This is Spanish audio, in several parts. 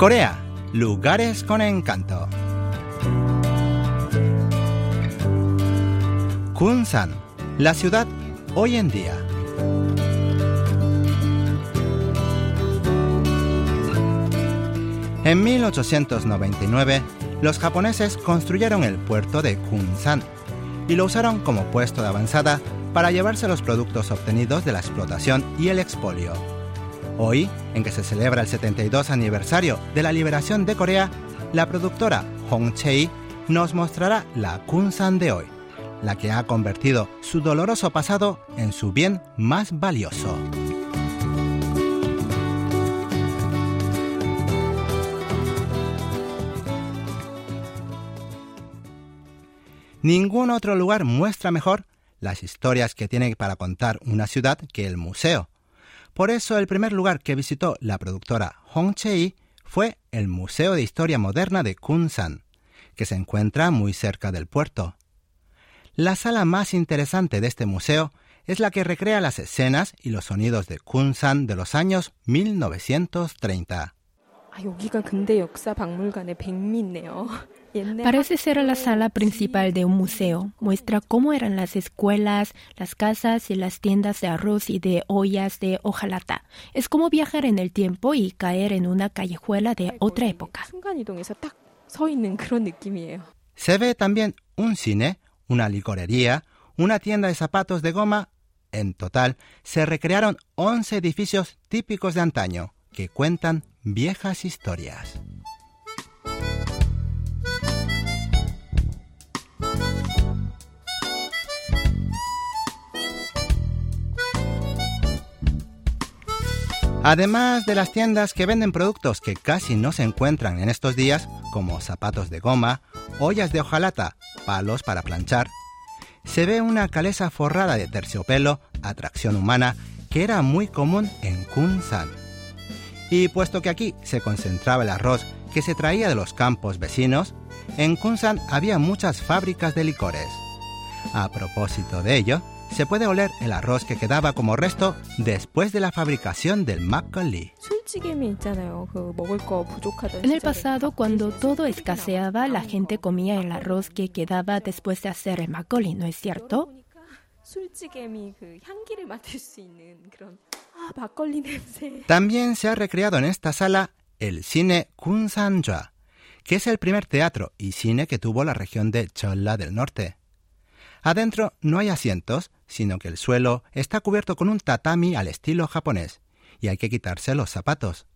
Corea, lugares con encanto. Kunsan, la ciudad hoy en día. En 1899, los japoneses construyeron el puerto de Kunsan y lo usaron como puesto de avanzada para llevarse los productos obtenidos de la explotación y el expolio. Hoy, en que se celebra el 72 aniversario de la liberación de Corea, la productora Hong Chei nos mostrará la Kunsan de hoy, la que ha convertido su doloroso pasado en su bien más valioso. Ningún otro lugar muestra mejor las historias que tiene para contar una ciudad que el museo. Por eso el primer lugar que visitó la productora Hong Chei fue el Museo de Historia Moderna de Kunsan, que se encuentra muy cerca del puerto. La sala más interesante de este museo es la que recrea las escenas y los sonidos de Kunsan de los años 1930. Parece ser la sala principal de un museo. Muestra cómo eran las escuelas, las casas y las tiendas de arroz y de ollas de hojalata. Es como viajar en el tiempo y caer en una callejuela de otra época. Se ve también un cine, una licorería, una tienda de zapatos de goma. En total, se recrearon 11 edificios típicos de antaño que cuentan viejas historias. Además de las tiendas que venden productos que casi no se encuentran en estos días, como zapatos de goma, ollas de hojalata, palos para planchar, se ve una calesa forrada de terciopelo, atracción humana, que era muy común en Kunsan. Y puesto que aquí se concentraba el arroz que se traía de los campos vecinos, en Kunsan había muchas fábricas de licores. A propósito de ello, se puede oler el arroz que quedaba como resto después de la fabricación del makgeolli. En el pasado, cuando todo escaseaba, la gente comía el arroz que quedaba después de hacer el makgeolli, ¿no es cierto? También se ha recreado en esta sala el cine Kunsanja, que es el primer teatro y cine que tuvo la región de Cholla del Norte. Adentro no hay asientos, sino que el suelo está cubierto con un tatami al estilo japonés, y hay que quitarse los zapatos.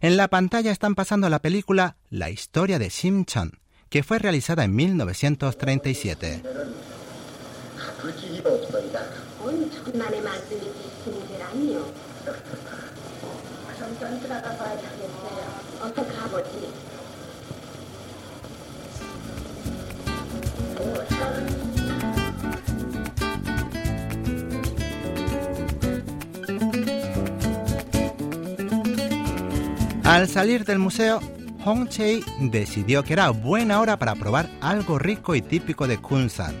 En la pantalla están pasando la película La historia de Shim-chan, que fue realizada en 1937. Al salir del museo, Hong Chei decidió que era buena hora para probar algo rico y típico de Kunsan.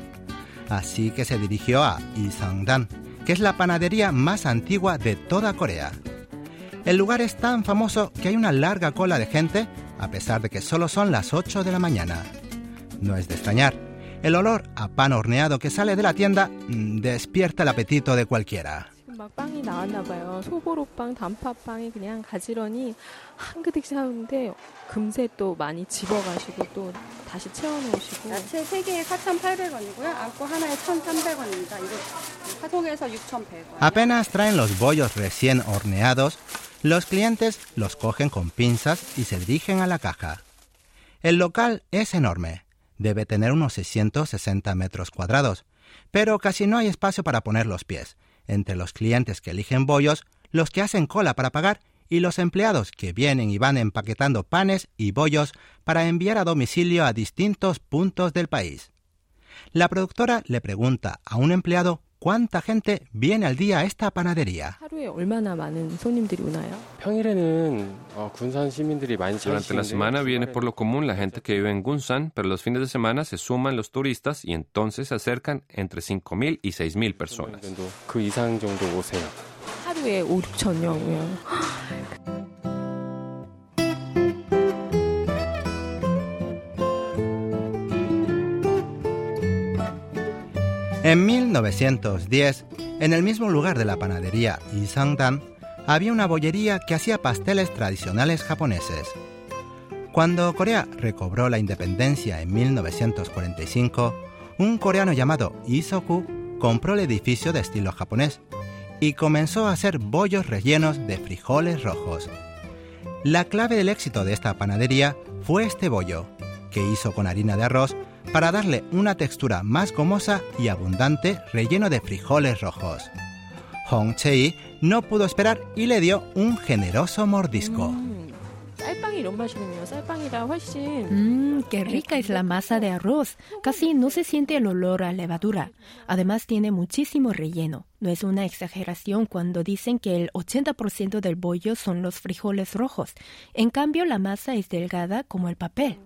Así que se dirigió a Isangdan, que es la panadería más antigua de toda Corea. El lugar es tan famoso que hay una larga cola de gente, a pesar de que solo son las 8 de la mañana. No es de extrañar, el olor a pan horneado que sale de la tienda mm, despierta el apetito de cualquiera. Apenas traen los bollos recién horneados, los clientes los cogen con pinzas y se dirigen a la caja. El local es enorme, debe tener unos 660 metros cuadrados, pero casi no hay espacio para poner los pies entre los clientes que eligen bollos, los que hacen cola para pagar y los empleados que vienen y van empaquetando panes y bollos para enviar a domicilio a distintos puntos del país. La productora le pregunta a un empleado cuánta gente viene al día a esta panadería. Durante la semana viene por lo común la gente que vive en Gunsan, pero los fines de semana se suman los turistas y entonces se acercan entre 5.000 y 6.000 personas. En 1910, en el mismo lugar de la panadería Isangdan, había una bollería que hacía pasteles tradicionales japoneses. Cuando Corea recobró la independencia en 1945, un coreano llamado Isoku compró el edificio de estilo japonés y comenzó a hacer bollos rellenos de frijoles rojos. La clave del éxito de esta panadería fue este bollo, que hizo con harina de arroz para darle una textura más gomosa y abundante relleno de frijoles rojos. Hong Chei no pudo esperar y le dio un generoso mordisco. Mmm, qué rica es la masa de arroz. Casi no se siente el olor a levadura. Además tiene muchísimo relleno. No es una exageración cuando dicen que el 80% del bollo son los frijoles rojos. En cambio, la masa es delgada como el papel.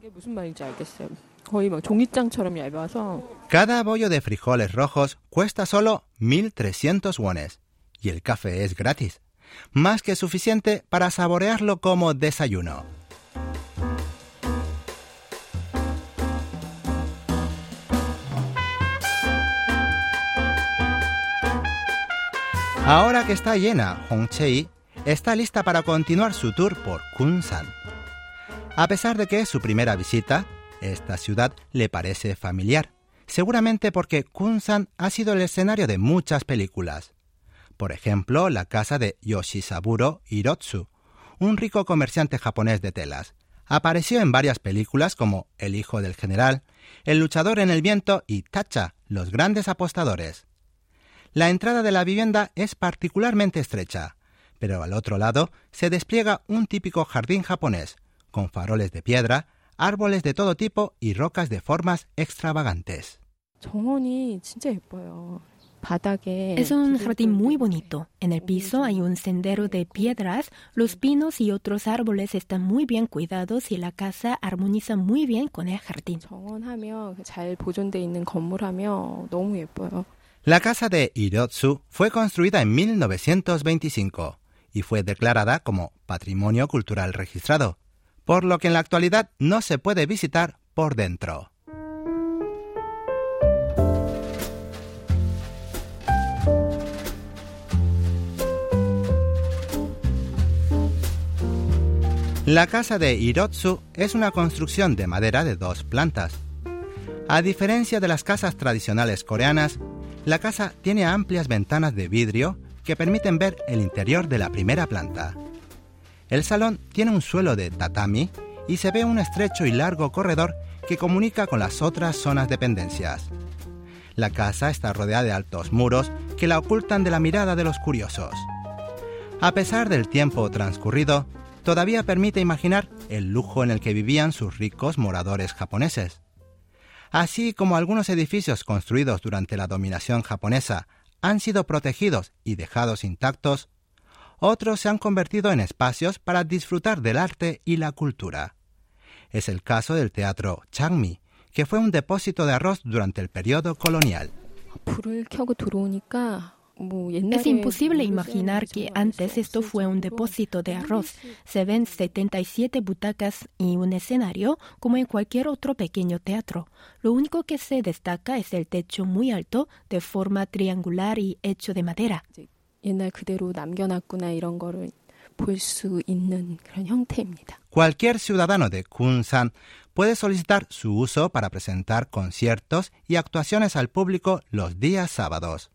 Cada bollo de frijoles rojos cuesta solo 1.300 wones y el café es gratis, más que suficiente para saborearlo como desayuno. Ahora que está llena, Hongchei está lista para continuar su tour por Kunsan. A pesar de que es su primera visita, esta ciudad le parece familiar, seguramente porque Kunsan ha sido el escenario de muchas películas. Por ejemplo, la casa de Yoshisaburo Hirotsu, un rico comerciante japonés de telas. Apareció en varias películas como El hijo del general, El luchador en el viento y Tacha, los grandes apostadores. La entrada de la vivienda es particularmente estrecha, pero al otro lado se despliega un típico jardín japonés, con faroles de piedra, árboles de todo tipo y rocas de formas extravagantes. Es un jardín muy bonito. En el piso hay un sendero de piedras, los pinos y otros árboles están muy bien cuidados y la casa armoniza muy bien con el jardín. La casa de Hirotsu fue construida en 1925 y fue declarada como Patrimonio Cultural Registrado, por lo que en la actualidad no se puede visitar por dentro. La casa de Hirotsu es una construcción de madera de dos plantas. A diferencia de las casas tradicionales coreanas, la casa tiene amplias ventanas de vidrio que permiten ver el interior de la primera planta. El salón tiene un suelo de tatami y se ve un estrecho y largo corredor que comunica con las otras zonas dependencias. La casa está rodeada de altos muros que la ocultan de la mirada de los curiosos. A pesar del tiempo transcurrido, todavía permite imaginar el lujo en el que vivían sus ricos moradores japoneses. Así como algunos edificios construidos durante la dominación japonesa han sido protegidos y dejados intactos, otros se han convertido en espacios para disfrutar del arte y la cultura. Es el caso del Teatro Changmi, que fue un depósito de arroz durante el periodo colonial. Es imposible imaginar que antes esto fue un depósito de arroz. Se ven 77 butacas y un escenario como en cualquier otro pequeño teatro. Lo único que se destaca es el techo muy alto, de forma triangular y hecho de madera. Cualquier ciudadano de Kunsan puede solicitar su uso para presentar conciertos y actuaciones al público los días sábados.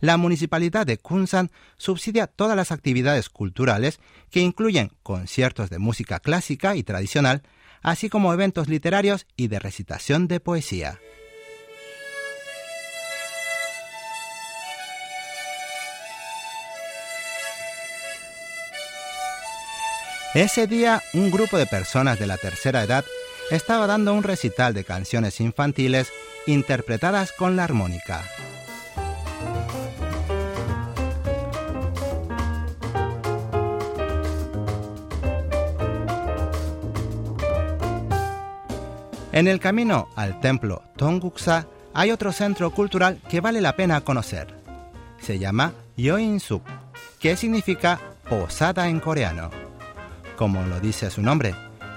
La municipalidad de Kunsan subsidia todas las actividades culturales que incluyen conciertos de música clásica y tradicional, así como eventos literarios y de recitación de poesía. Ese día, un grupo de personas de la tercera edad estaba dando un recital de canciones infantiles interpretadas con la armónica. En el camino al templo Tonguksa hay otro centro cultural que vale la pena conocer. Se llama Yoin-suk, que significa posada en coreano Como lo dice su nombre,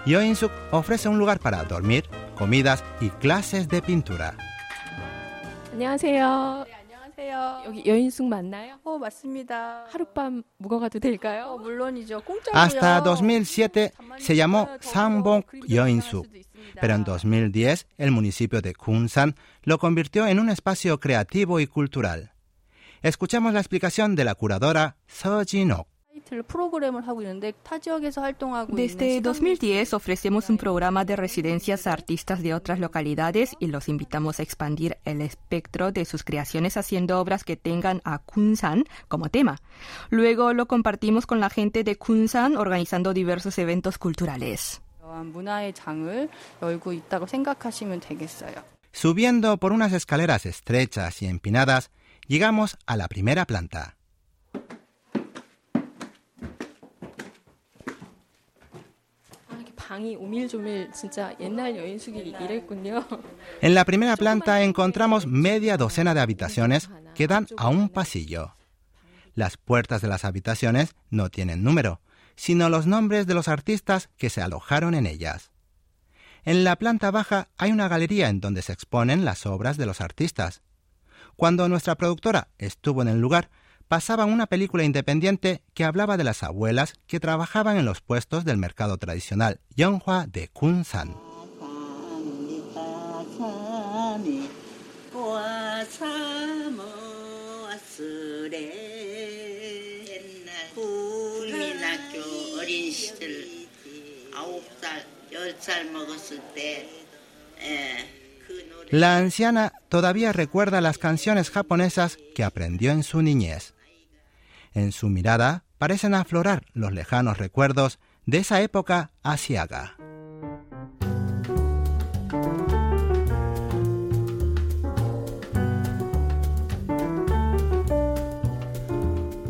Yoinsuk ofrece un lugar para dormir, comidas y clases de pintura. 안녕하세요. 여기 여인숙 맞나요? 어, 맞습니다. 하룻밤 묵어가도 될까요? 물론이죠. Hasta 2007 se llamó Sangbong Yeonsu, pero en 2010 el municipio de Kunsan lo convirtió en un espacio creativo y cultural. Escuchamos la explicación de la curadora Seo Jin-ok. Desde 2010 ofrecemos un programa de residencias a artistas de otras localidades y los invitamos a expandir el espectro de sus creaciones haciendo obras que tengan a Kunsan como tema. Luego lo compartimos con la gente de Kunsan organizando diversos eventos culturales. Subiendo por unas escaleras estrechas y empinadas, llegamos a la primera planta. En la primera planta encontramos media docena de habitaciones que dan a un pasillo. Las puertas de las habitaciones no tienen número, sino los nombres de los artistas que se alojaron en ellas. En la planta baja hay una galería en donde se exponen las obras de los artistas. Cuando nuestra productora estuvo en el lugar, pasaban una película independiente que hablaba de las abuelas que trabajaban en los puestos del mercado tradicional Yonghua de Kunsan. La anciana todavía recuerda las canciones japonesas que aprendió en su niñez. En su mirada parecen aflorar los lejanos recuerdos de esa época asiaga.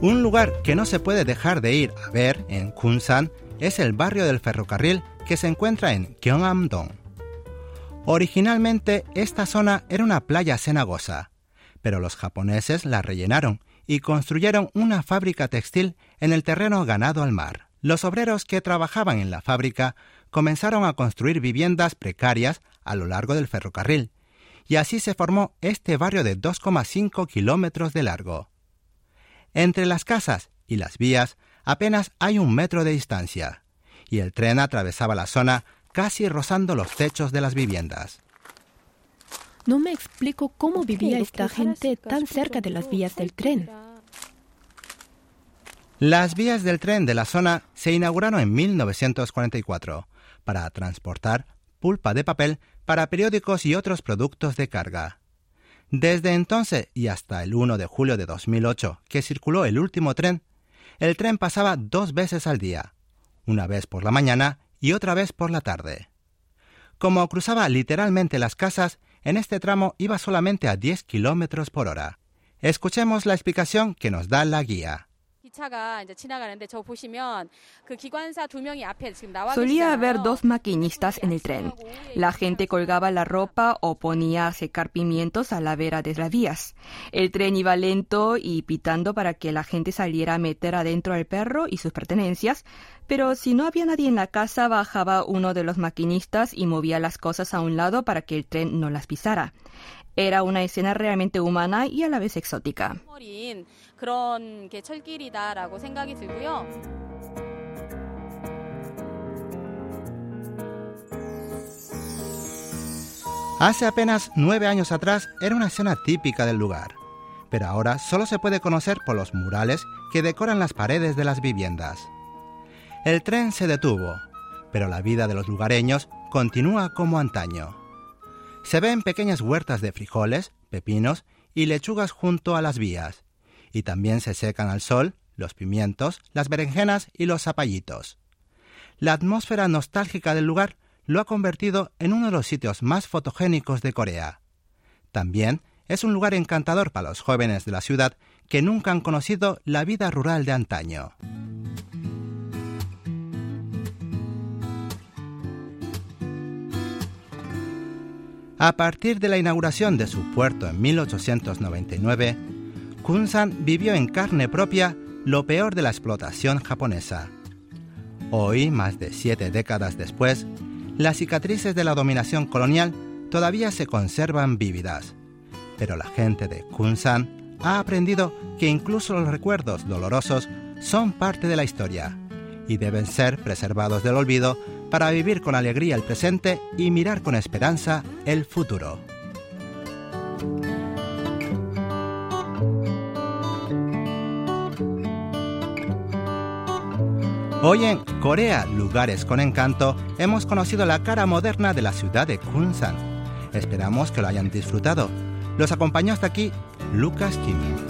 Un lugar que no se puede dejar de ir a ver en Kunsan es el barrio del ferrocarril que se encuentra en Gyeongnam-dong. Originalmente esta zona era una playa cenagosa, pero los japoneses la rellenaron y construyeron una fábrica textil en el terreno ganado al mar. Los obreros que trabajaban en la fábrica comenzaron a construir viviendas precarias a lo largo del ferrocarril, y así se formó este barrio de 2,5 kilómetros de largo. Entre las casas y las vías apenas hay un metro de distancia, y el tren atravesaba la zona casi rozando los techos de las viviendas. No me explico cómo vivía esta gente tan cerca de las vías del tren. Las vías del tren de la zona se inauguraron en 1944 para transportar pulpa de papel para periódicos y otros productos de carga. Desde entonces y hasta el 1 de julio de 2008, que circuló el último tren, el tren pasaba dos veces al día, una vez por la mañana y otra vez por la tarde. Como cruzaba literalmente las casas, en este tramo iba solamente a 10 kilómetros por hora. Escuchemos la explicación que nos da la guía. Solía haber dos maquinistas en el tren. La gente colgaba la ropa o ponía a secar pimientos a la vera de las vías. El tren iba lento y pitando para que la gente saliera a meter adentro al perro y sus pertenencias, pero si no había nadie en la casa bajaba uno de los maquinistas y movía las cosas a un lado para que el tren no las pisara. Era una escena realmente humana y a la vez exótica. Hace apenas nueve años atrás era una escena típica del lugar, pero ahora solo se puede conocer por los murales que decoran las paredes de las viviendas. El tren se detuvo, pero la vida de los lugareños continúa como antaño. Se ven pequeñas huertas de frijoles, pepinos y lechugas junto a las vías, y también se secan al sol los pimientos, las berenjenas y los zapallitos. La atmósfera nostálgica del lugar lo ha convertido en uno de los sitios más fotogénicos de Corea. También es un lugar encantador para los jóvenes de la ciudad que nunca han conocido la vida rural de antaño. A partir de la inauguración de su puerto en 1899, Kunsan vivió en carne propia lo peor de la explotación japonesa. Hoy, más de siete décadas después, las cicatrices de la dominación colonial todavía se conservan vívidas, Pero la gente de Kunsan ha aprendido que incluso los recuerdos dolorosos son parte de la historia y deben ser preservados del olvido para vivir con alegría el presente y mirar con esperanza el futuro. Hoy en Corea, lugares con encanto, hemos conocido la cara moderna de la ciudad de Kunsan. Esperamos que lo hayan disfrutado. Los acompañó hasta aquí Lucas Kim.